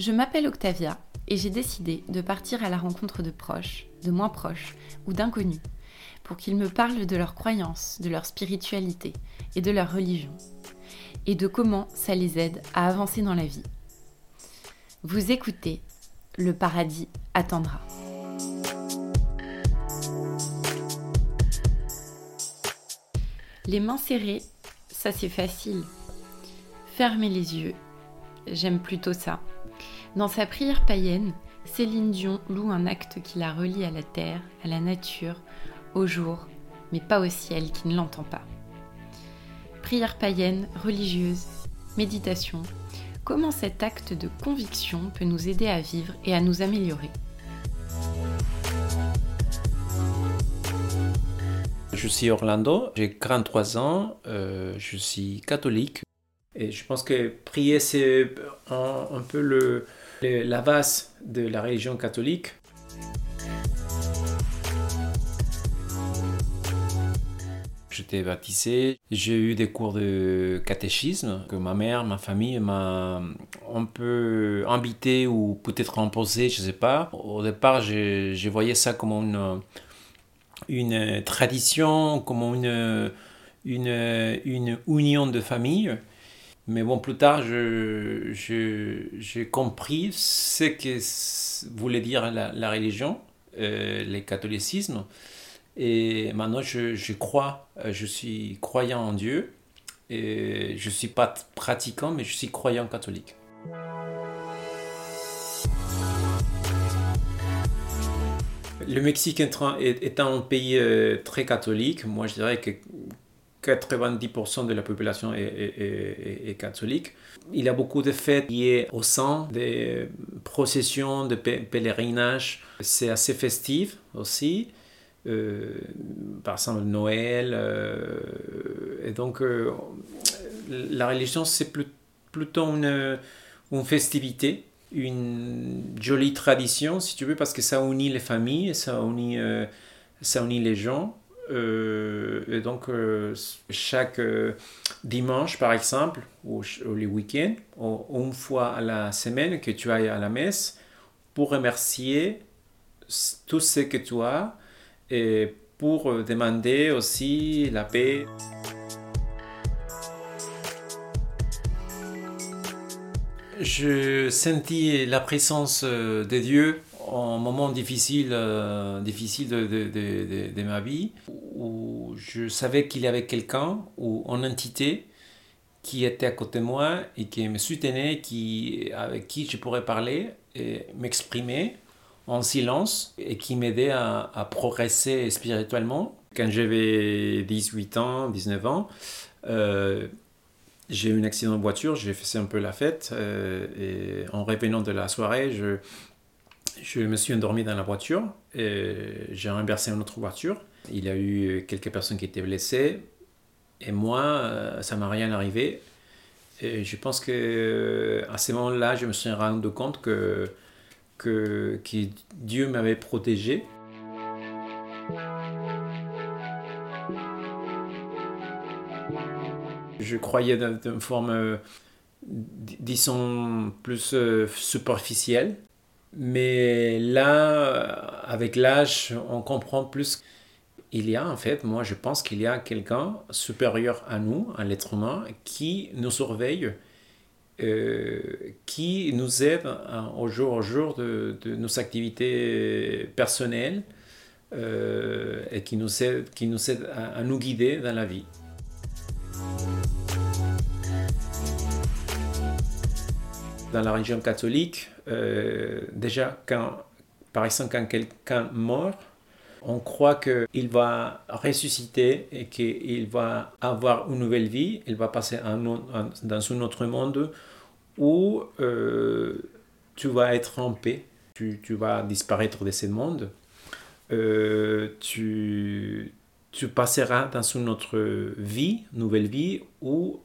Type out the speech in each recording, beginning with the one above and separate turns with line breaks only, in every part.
Je m'appelle Octavia et j'ai décidé de partir à la rencontre de proches, de moins proches ou d'inconnus pour qu'ils me parlent de leurs croyances, de leur spiritualité et de leur religion, et de comment ça les aide à avancer dans la vie. Vous écoutez, le paradis attendra. Les mains serrées, ça c'est facile. Fermez les yeux, j'aime plutôt ça. Dans sa prière païenne, Céline Dion loue un acte qui la relie à la terre, à la nature, au jour, mais pas au ciel qui ne l'entend pas. Prière païenne, religieuse, méditation, comment cet acte de conviction peut nous aider à vivre et à nous améliorer?
Je suis Orlando, j'ai 43 ans, euh, je suis catholique et je pense que prier c'est un, peu le, la base de la religion catholique. J'étais baptisé, j'ai eu des cours de catéchisme que ma mère, ma famille m'a un peu invité ou peut-être imposé, je ne sais pas. Au départ, je, voyais ça comme une, une tradition, comme une, une, une union de famille. Mais bon, plus tard, j'ai je, compris ce que voulait dire la, religion, euh, le catholicisme. Et maintenant, je, crois, euh, je suis croyant en Dieu. Et je ne suis pas pratiquant, mais je suis croyant catholique. Le Mexique étant un pays euh, très catholique, moi je dirais que 90% de la population est, catholique. Il y a beaucoup de fêtes liées au sang, des processions, de pèlerinages. C'est assez festif aussi. Euh, par exemple Noël. Euh, et donc, euh, la religion, c'est plutôt une, une, festivité, une jolie tradition, si tu veux, parce que ça unit les familles, ça unit, ça unit les gens. Et donc, chaque dimanche, par exemple, ou, ou les week-ends, une fois à la semaine, que tu ailles à la messe pour remercier tout ce que tu as et pour euh, demander aussi la paix. Je sentis la présence euh, de Dieu en moment difficile, euh, difficile de, de, de, de, ma vie, où je savais qu'il y avait quelqu'un ou une entité qui était à côté de moi et qui me soutenait, qui, avec qui je pourrais parler et m'exprimer en silence et qui m'aidait à, progresser spirituellement. Quand j'avais 18 ans, 19 ans, euh, j'ai eu un accident de voiture, j'ai fait un peu la fête euh, et en revenant de la soirée, je, je me suis endormi dans la voiture et j'ai renversé une autre voiture. Il y a eu quelques personnes qui étaient blessées et moi, euh, ça m'a rien arrivé. Et je pense que à ce moment-là, je me suis rendu compte que que, Dieu m'avait protégé. Je croyais d'une forme, euh, disons, plus euh, superficielle. Mais là, avec l'âge, on comprend plus. Il y a en fait, moi je pense qu'il y a quelqu'un supérieur à nous, un être humain, qui nous surveille euh, qui nous aide au jour au jour de, nos activités personnelles euh, et qui nous aide, qui nous aide à, nous guider dans la vie. Dans la religion catholique, euh, déjà, quand, par exemple, quand quelqu'un meurt, on croit qu'il va ressusciter et qu'il va avoir une nouvelle vie, il va passer dans un autre monde où euh, tu vas être en paix, tu, vas disparaître de ce monde, euh, tu passeras dans une autre vie, nouvelle vie, où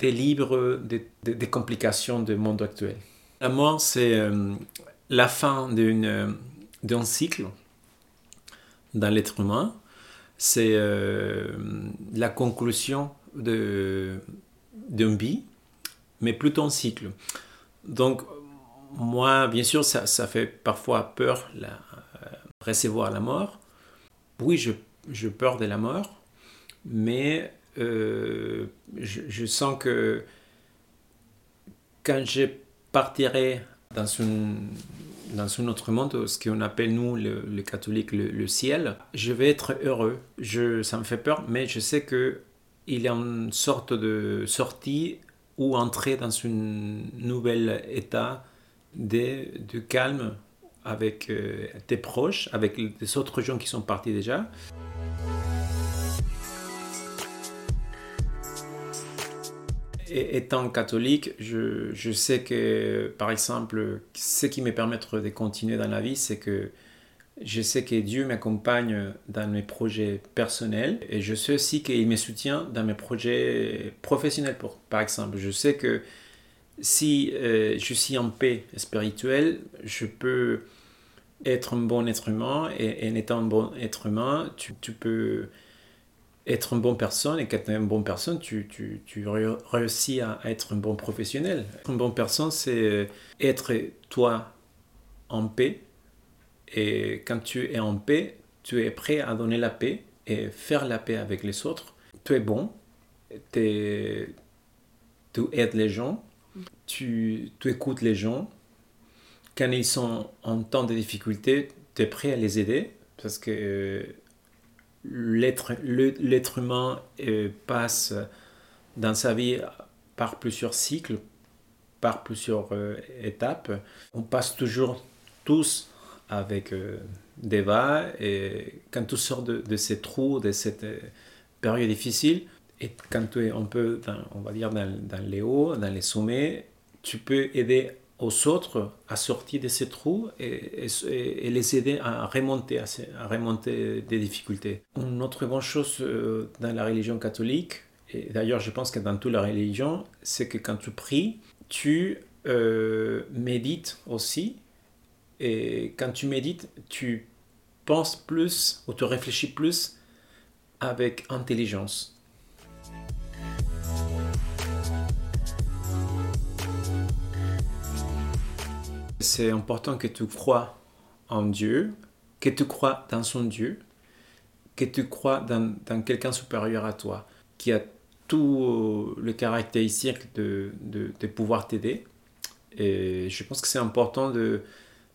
tu es libre des, complications du monde actuel. La mort, c'est euh, la fin d'un cycle dans l'être humain, c'est la conclusion d'une vie mais plutôt en cycle. Donc, moi, bien sûr, ça, fait parfois peur la, recevoir la mort. Oui, je, je peur de la mort, mais je, je, sens que quand je partirai dans dans un autre monde, ce qu'on appelle nous, les catholiques, le, ciel, je vais être heureux. Je, ça me fait peur, mais je sais que il y a une sorte de sortie ou entrer dans un nouvel état de, de calme avec euh, tes proches, avec les autres gens qui sont partis déjà. Étant catholique, je, je, sais que, par exemple, ce qui me permet de continuer dans la vie, c'est que je sais que Dieu m'accompagne dans mes projets personnels et je sais aussi qu'il me soutient dans mes projets professionnels. Par exemple, je sais que si euh, je suis en paix spirituelle, je peux être un bon être humain et, en étant un bon être humain, tu, tu peux être une bonne personne et quand tu es une bonne personne, tu, réussis à, être un bon professionnel. Une bonne personne, c'est être toi en paix. Et quand tu es en paix, tu es prêt à donner la paix et faire la paix avec les autres. Tu es bon, tu aides les gens, tu, tu écoutes les gens. Quand ils sont en temps de difficulté, tu es prêt à les aider parce que l'être humain euh, passe dans sa vie par plusieurs cycles, par plusieurs euh, étapes. On passe toujours tous avec euh, des va et quand tu sors de, ces trous, de cette période difficile, et quand tu es on va dire, dans, dans les hauts, dans les sommets, tu peux aider aux autres à sortir de ces trous et, et, les aider à remonter, à, remonter des difficultés. Une autre bonne chose euh, dans la religion catholique, et d'ailleurs je pense que dans toute la religion, c'est que quand tu pries, tu euh, médites aussi. Et quand tu médites, tu penses plus ou tu réfléchis plus avec intelligence. C'est important que tu crois en Dieu, que tu crois dans son Dieu, que tu crois dans, dans quelqu'un supérieur à toi, qui a tout le caractéristique de, de, de pouvoir t'aider. Et je pense que c'est important de,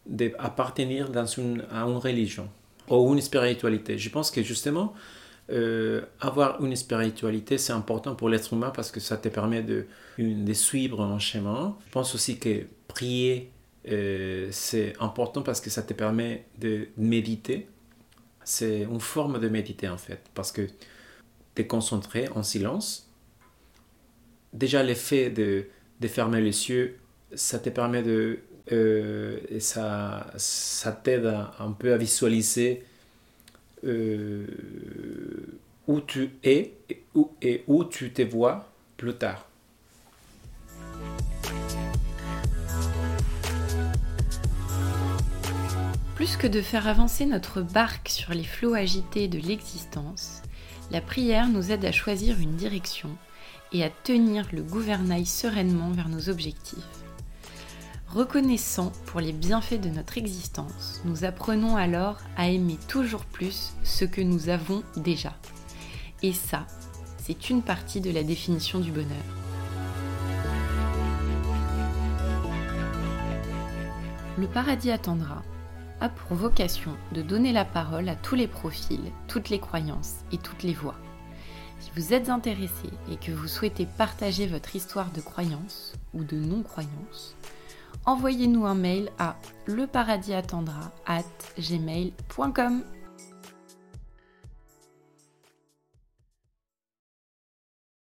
d'appartenir dans une, à une religion ou une spiritualité. Je pense que justement, euh, avoir une spiritualité, c'est important pour l'être humain parce que ça te permet de, de suivre un chemin. Je pense aussi que prier euh, c'est important parce que ça te permet de méditer. C'est une forme de méditer en fait, parce que tu es concentré en silence. Déjà l'effet de, de fermer les yeux, ça te permet de... Euh, ça, ça t'aide un peu à visualiser euh, où tu es où, et où tu te vois plus tard.
Plus que de faire avancer notre barque sur les flots agités de l'existence, la prière nous aide à choisir une direction et à tenir le gouvernail sereinement vers nos objectifs. Reconnaissant pour les bienfaits de notre existence, nous apprenons alors à aimer toujours plus ce que nous avons déjà. Et ça, c'est une partie de la définition du bonheur. Le paradis attendra pour vocation de donner la parole à tous les profils, toutes les croyances et toutes les voix. Si vous êtes intéressé et que vous souhaitez partager votre histoire de croyance ou de non-croyance, envoyez-nous un mail à leparadisattendra at gmail.com.